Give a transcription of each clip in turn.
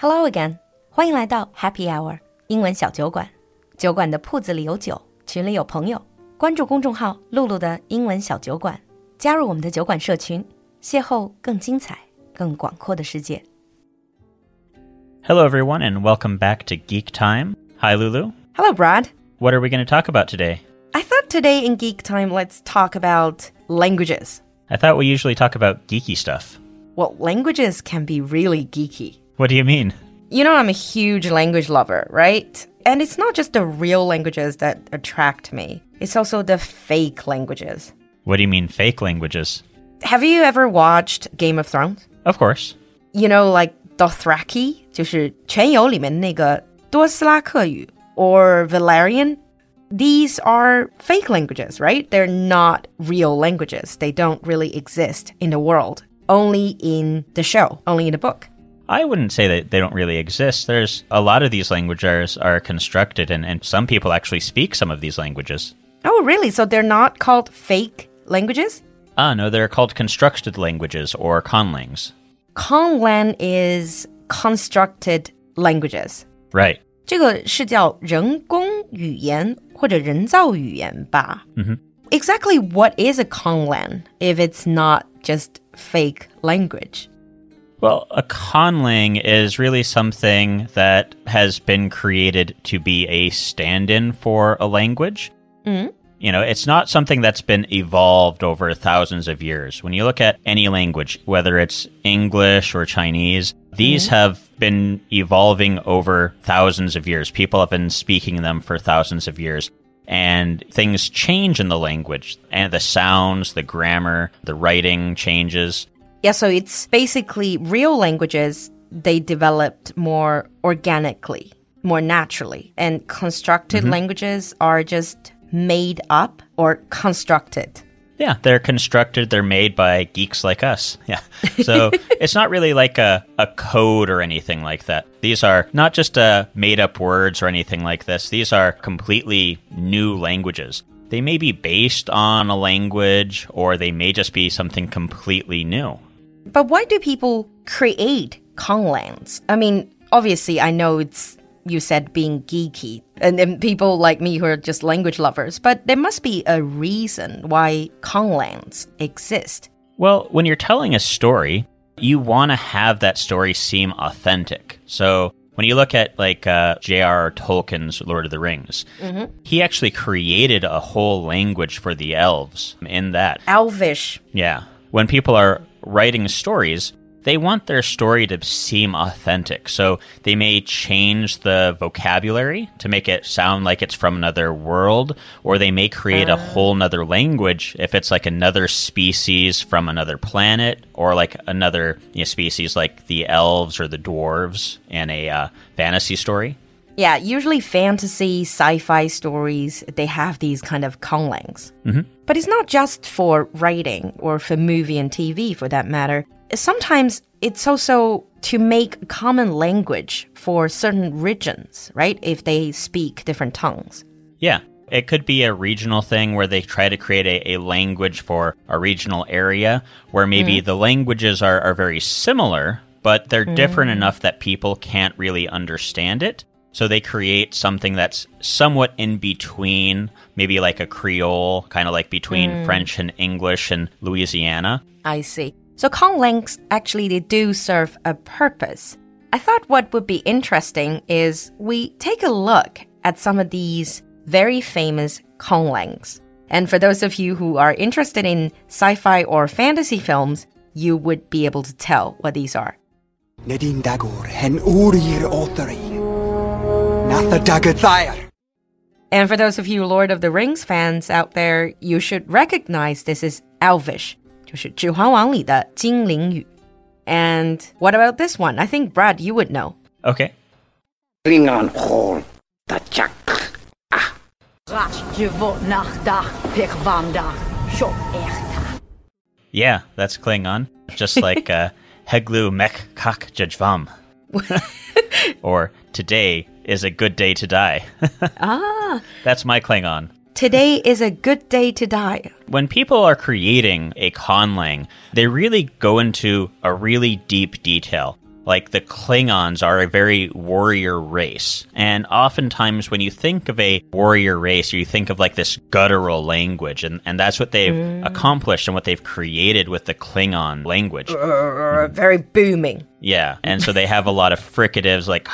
Hello again，欢迎来到 Happy Hour 英文小酒馆。酒馆的铺子里有酒，群里有朋友。关注公众号“露露的英文小酒馆”，加入我们的酒馆社群，邂逅更精彩、更广阔的世界。 Hello, everyone, and welcome back to Geek Time. Hi, Lulu. Hello, Brad. What are we going to talk about today? I thought today in Geek Time, let's talk about languages. I thought we usually talk about geeky stuff. Well, languages can be really geeky. What do you mean? You know, I'm a huge language lover, right? And it's not just the real languages that attract me, it's also the fake languages. What do you mean, fake languages? Have you ever watched Game of Thrones? Of course. You know, like Dothraki, or Valyrian. These are fake languages, right? They're not real languages. They don't really exist in the world, only in the show, only in the book. I wouldn't say that they don't really exist. There's a lot of these languages are constructed, and, and some people actually speak some of these languages. Oh, really? So they're not called fake languages? Ah, no, they're called constructed languages or conlangs. Conlang is constructed languages. Right. 这个是叫人工语言或者人造语言吧。Exactly what is a Conlang if it's not just fake language? Well, a conlang is really something that has been created to be a stand in for a language. Mm-hmm. You know, it's not something that's been evolved over thousands of years. When you look at any language, whether it's English or Chinese, these mm-hmm. have been evolving over thousands of years. People have been speaking them for thousands of years. And things change in the language, and the sounds, the grammar, the writing changes. Yeah, so it's basically real languages they developed more organically, more naturally. And constructed languages are just made up or constructed. Yeah, they're constructed, they're made by geeks like us. Yeah. So it's not really like a, a code or anything like that. These are not just uh, made up words or anything like this, these are completely new languages. They may be based on a language or they may just be something completely new. But why do people create Conlangs? I mean, obviously, I know it's, you said being geeky, and then people like me who are just language lovers, but there must be a reason why Conlangs exist. Well, when you're telling a story, you want to have that story seem authentic. So when you look at like uh, J.R.R. Tolkien's Lord of the Rings, he actually created a whole language for the elves in that. Elvish. Yeah. When people are writing stories, they want their story to seem authentic. So they may change the vocabulary to make it sound like it's from another world, or they may create a whole nother language if it's like another species from another planet, or like another you know, species like the elves or the dwarves in a uh, fantasy story. Yeah, usually fantasy, sci fi stories, they have these kind of conlangs. Mm-hmm. But it's not just for writing or for movie and TV for that matter. Sometimes it's also to make a common language for certain regions, right? If they speak different tongues. Yeah. It could be a regional thing where they try to create a, a language for a regional area where maybe mm. the languages are, are very similar, but they're different mm. enough that people can't really understand it. So they create something that's somewhat in between, maybe like a Creole, kind of like between hmm. French and English and Louisiana. I see. So conlangs actually they do serve a purpose. I thought what would be interesting is we take a look at some of these very famous conlangs. And for those of you who are interested in sci-fi or fantasy films, you would be able to tell what these are. Nedin Dagor hen Urir Otari. Natha Dagathair. And for those of you Lord of the Rings fans out there, you should recognize this is Elvish, 就是《指环王》里的精灵语. And what about this one? I think Brad, you would know. Okay. Klingon hol da chak. Yeah, that's Klingon. Just like uh, Heglu Mek Kak Jajvam. or today is a good day to die. Ah, That's my Klingon. today is a good day to die. When people are creating a conlang, they really go into a really deep detail. like the Klingons are a very warrior race. And oftentimes when you think of a warrior race, you think of like this guttural language. And, and that's what they've mm. accomplished and what they've created with the Klingon language. Uh, very booming. Yeah. And so they have a lot of fricatives like,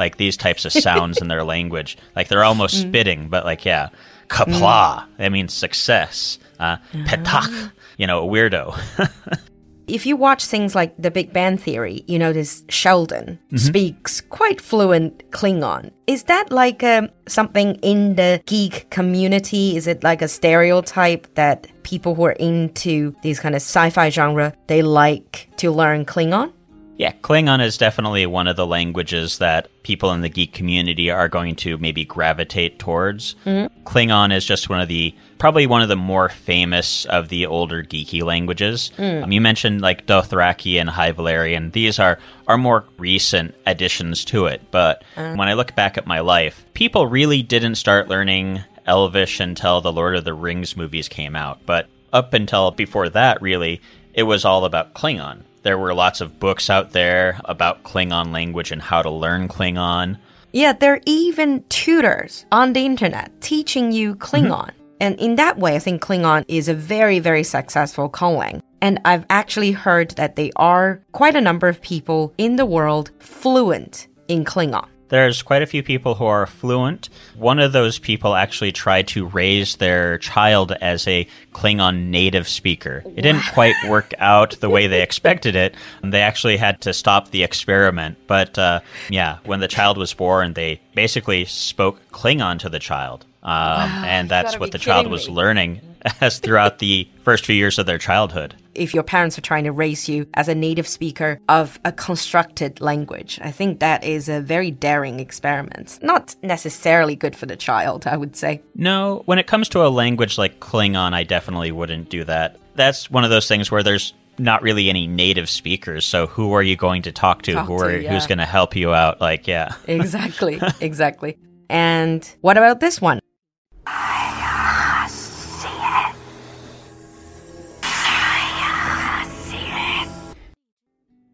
like these types of sounds in their language. Like they're almost mm. spitting, but like, yeah. Qapla'. mm. that means success. Uh, petak, you know, a weirdo. if you watch things like The Big Bang Theory, you notice Sheldon mm-hmm. speaks quite fluent Klingon. Is that like um, something in the geek community? Is it like a stereotype that people who are into these kind of sci-fi genre they like to learn Klingon? Yeah, Klingon is definitely one of the languages that people in the geek community are going to maybe gravitate towards. Mm-hmm. Klingon is just one of the probably one of the more famous of the older geeky languages. Mm. Um, you mentioned like Dothraki and High Valyrian; these are are more recent additions to it. But uh. when I look back at my life, people really didn't start learning Elvish until the Lord of the Rings movies came out. But up until before that, really, it was all about Klingon. There were lots of books out there about Klingon language and how to learn Klingon. Yeah, there are even tutors on the internet teaching you Klingon. Mm -hmm. And in that way, I think Klingon is a very, very successful conlang. And I've actually heard that they are quite a number of people in the world fluent in Klingon. There's quite a few people who are fluent. One of those people actually tried to raise their child as a Klingon native speaker. It didn't quite work out the way they expected it. And they actually had to stop the experiment. But uh, yeah, when the child was born, they basically spoke Klingon to the child. Um, wow, and that's what the child was learning as throughout the first few years of their childhood. If your parents are trying to raise you as a native speaker of a constructed language, I think that is a very daring experiment. Not necessarily good for the child, I would say. No, when it comes to a language like Klingon, I definitely wouldn't do that. That's one of those things where there's not really any native speakers. So who are you going to talk to? Talk who are to, yeah. who's going to help you out? Like, yeah. exactly. Exactly. And what about this one?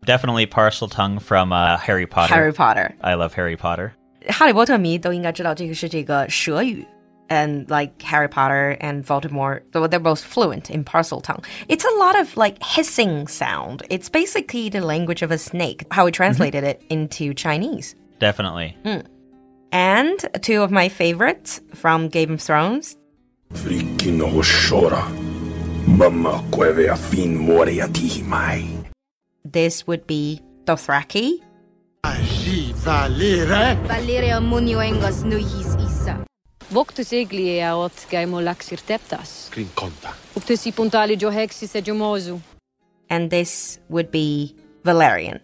definitely Parseltongue from uh, Harry Potter. Harry Potter. I love Harry Potter. and like Harry Potter and Voldemort, so they're both fluent in Parseltongue. It's a lot of like hissing sound. It's basically the language of a snake, how we translated mm -hmm. it into Chinese. Definitely. Mm. And two of my favorites from Game of Thrones. Frikino Mama Quevea Fin Moria Tihimai. This would be Dothraki. Voctus eglia aot gaimolaxir teptas. Grinconta. Uctus puntali johexis ejumosu. And this would be Valyrian.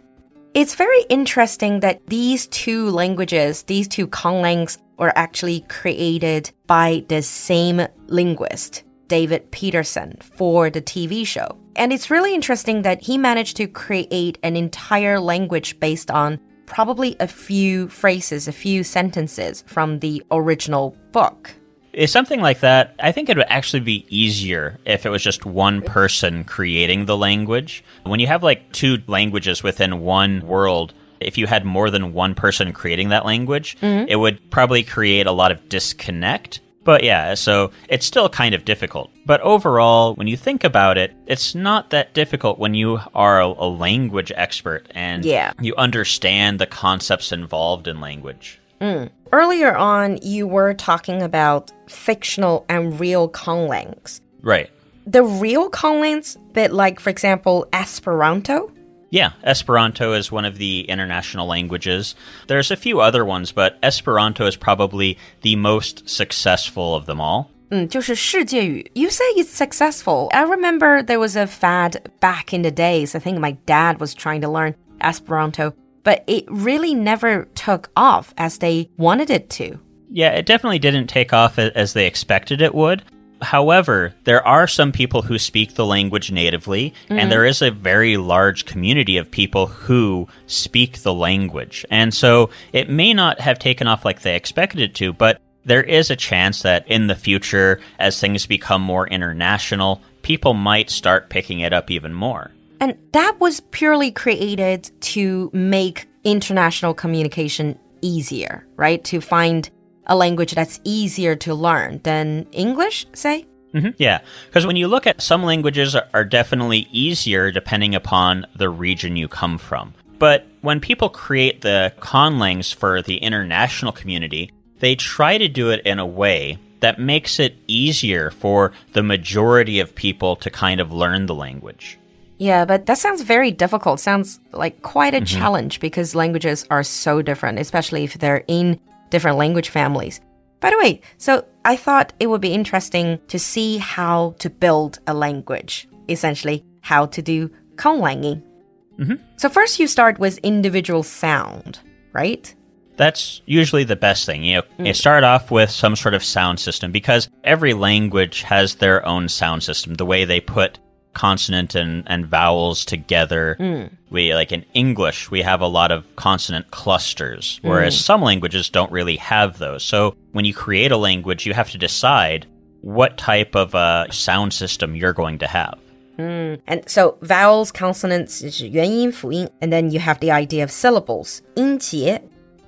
It's very interesting that these two languages, these two Konglangs, were actually created by the same linguist, David Peterson, for the TV show. And it's really interesting that he managed to create an entire language based on probably a few phrases, a few sentences from the original book. Is something like that, I think it would actually be easier if it was just one person creating the language. When you have like two languages within one world, if you had more than one person creating that language, mm-hmm. it would probably create a lot of disconnect. But yeah, so it's still kind of difficult. But overall, when you think about it, it's not that difficult when you are a, a language expert and yeah. you understand the concepts involved in language. Mm. Earlier on, you were talking about fictional and real Konglangs. Right. The real Konglangs, bit like, for example, Esperanto. Yeah, Esperanto is one of the international languages. There's a few other ones, but Esperanto is probably the most successful of them all. 嗯，就是世界语. You say it's successful. I remember there was a fad back in the days. I think my dad was trying to learn Esperanto but it really never took off as they wanted it to. Yeah, it definitely didn't take off as they expected it would. However, there are some people who speak the language natively, mm-hmm. and there is a very large community of people who speak the language. And so it may not have taken off like they expected it to, but there is a chance that in the future, as things become more international, people might start picking it up even more. And that was purely created to make international communication easier, right? To find a language that's easier to learn than English, say? Mhm, Yeah, because when you look at some languages are, are definitely easier depending upon the region you come from. But when people create the conlangs for the international community, they try to do it in a way that makes it easier for the majority of people to kind of learn the language. Yeah, but that sounds very difficult. Sounds like quite a challenge because languages are so different, especially if they're in different language families. By the way, so I thought it would be interesting to see how to build a language, essentially, how to do konglanging. Mm-hmm. So, first you start with individual sound, right? That's usually the best thing. You know, mm. you start off with some sort of sound system because every language has their own sound system. The way they put consonant and, and vowels together. We like in English, we have a lot of consonant clusters, whereas some languages don't really have those. So when you create a language, you have to decide what type of a sound system you're going to have. And so vowels, consonants is 元音,辅音, and then you have the idea of syllables, 音节.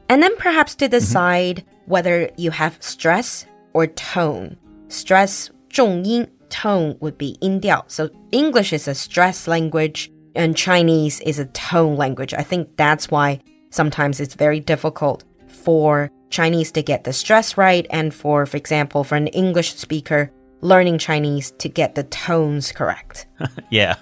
And then perhaps to decide whether you have stress or tone. Stress, 重音, tone would be 音调. So English is a stress language and Chinese is a tone language. I think that's why sometimes it's very difficult for Chinese to get the stress right and for, for example, for an English speaker learning Chinese to get the tones correct. Yeah.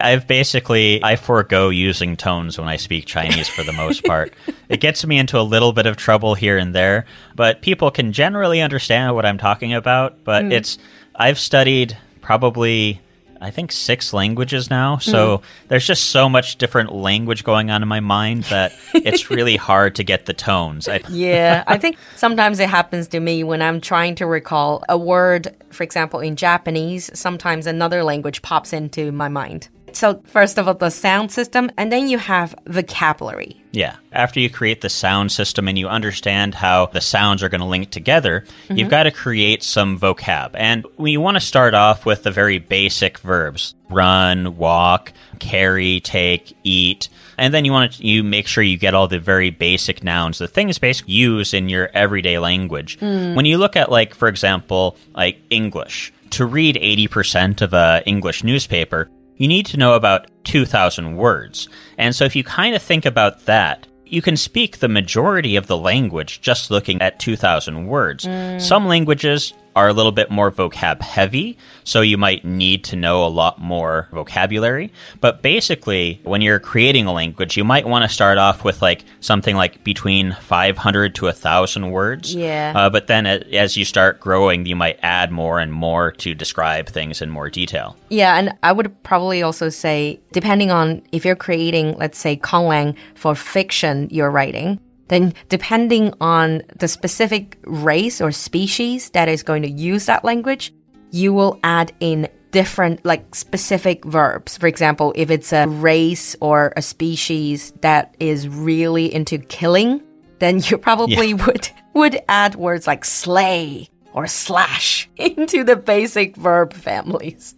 I've basically I forego using tones when I speak Chinese for the most part. it gets me into a little bit of trouble here and there, but people can generally understand what I'm talking about, but mm. it's I've studied probably I think 6 languages now, hmm. so there's just so much different language going on in my mind that it's really hard to get the tones. I, Yeah, I think sometimes it happens to me when I'm trying to recall a word, for example, in Japanese, sometimes another language pops into my mind. So, first of all, the sound system, and then you have vocabulary. Yeah. After you create the sound system and you understand how the sounds are going to link together, you've mm-hmm. got to create some vocab. And we want to start off with the very basic verbs run, walk, carry, take, eat. And then you want to you make sure you get all the very basic nouns, the things basically use in your everyday language. Mm. When you look at like for example, like English, to read 80% of a English newspaper, you need to know about 2,000 words. And so if you kind of think about that, you can speak the majority of the language just looking at 2,000 words. Mm. Some languages are a little bit more vocab heavy, so you might need to know a lot more vocabulary. But basically, when you're creating a language, you might want to start off with like something like between 500 to 1,000 words. Yeah. Uh, but then as you start growing, you might add more and more to describe things in more detail. Yeah, and I would probably also say, depending on if you're creating, let's say, Konglang for fiction you're writing, then depending on the specific race or species that is going to use that language, you will add in different, like specific verbs. For example, if it's a race or a species that is really into killing, then you probably would would add words like slay or slash into the basic verb families.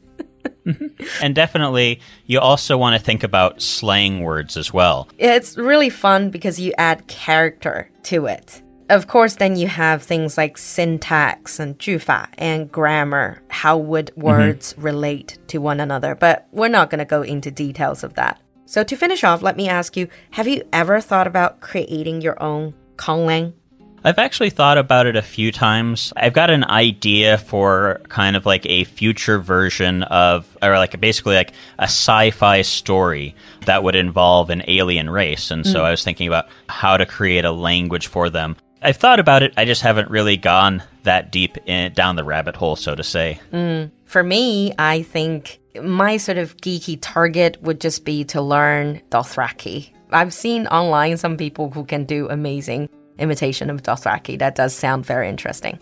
Mm-hmm. And definitely, you also want to think about slang words as well. It's really fun because you add character to it. Of course, then you have things like syntax and 句法 and grammar. How would mm-hmm. words relate to one another? But we're not going to go into details of that. So to finish off, let me ask you, have you ever thought about creating your own Konglang? I've actually thought about it a few times. I've got an idea for kind of like a future version of, or like basically like a sci fi story that would involve an alien race. And so hmm. I was thinking about how to create a language for them. I've thought about it, I just haven't really gone that deep in, down the rabbit hole, so to say. Hmm. For me, I think my sort of geeky target would just be to learn Dothraki. I've seen online some people who can do amazing imitation of Dothraki. That does sound very interesting.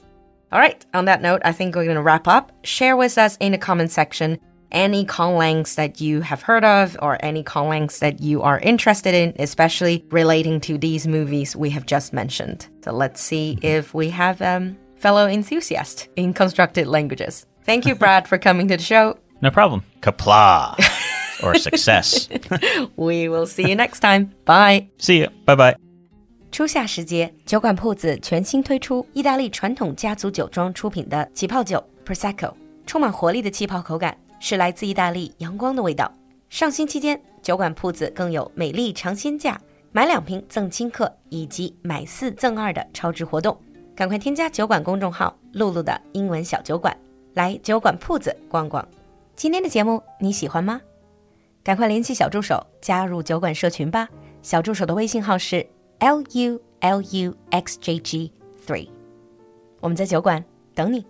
All right, on that note, I think we're going to wrap up. Share with us in the comment section any Konglangs that you have heard of or any Konglangs that you are interested in, especially relating to these movies we have just mentioned. So let's see if we have um, fellow enthusiasts in constructed languages. Thank you, Brad, for coming to the show. No problem. Qapla'. or success. We will see you next time. Bye. See you. Bye bye. 初夏时节，酒馆铺子全新推出意大利传统家族酒庄出品的起泡酒 Prosecco，充满活力的气泡口感是来自意大利阳光的味道。上新期间，酒馆铺子更有美丽尝鲜价，买两瓶赠轻客以及买四赠二的超值活动。赶快添加酒馆公众号“露露的英文小酒馆”，来酒馆铺子逛逛。今天的节目你喜欢吗？赶快联系小助手加入酒馆社群吧。小助手的微信号是 l u l u x j g three。我们在酒馆等你。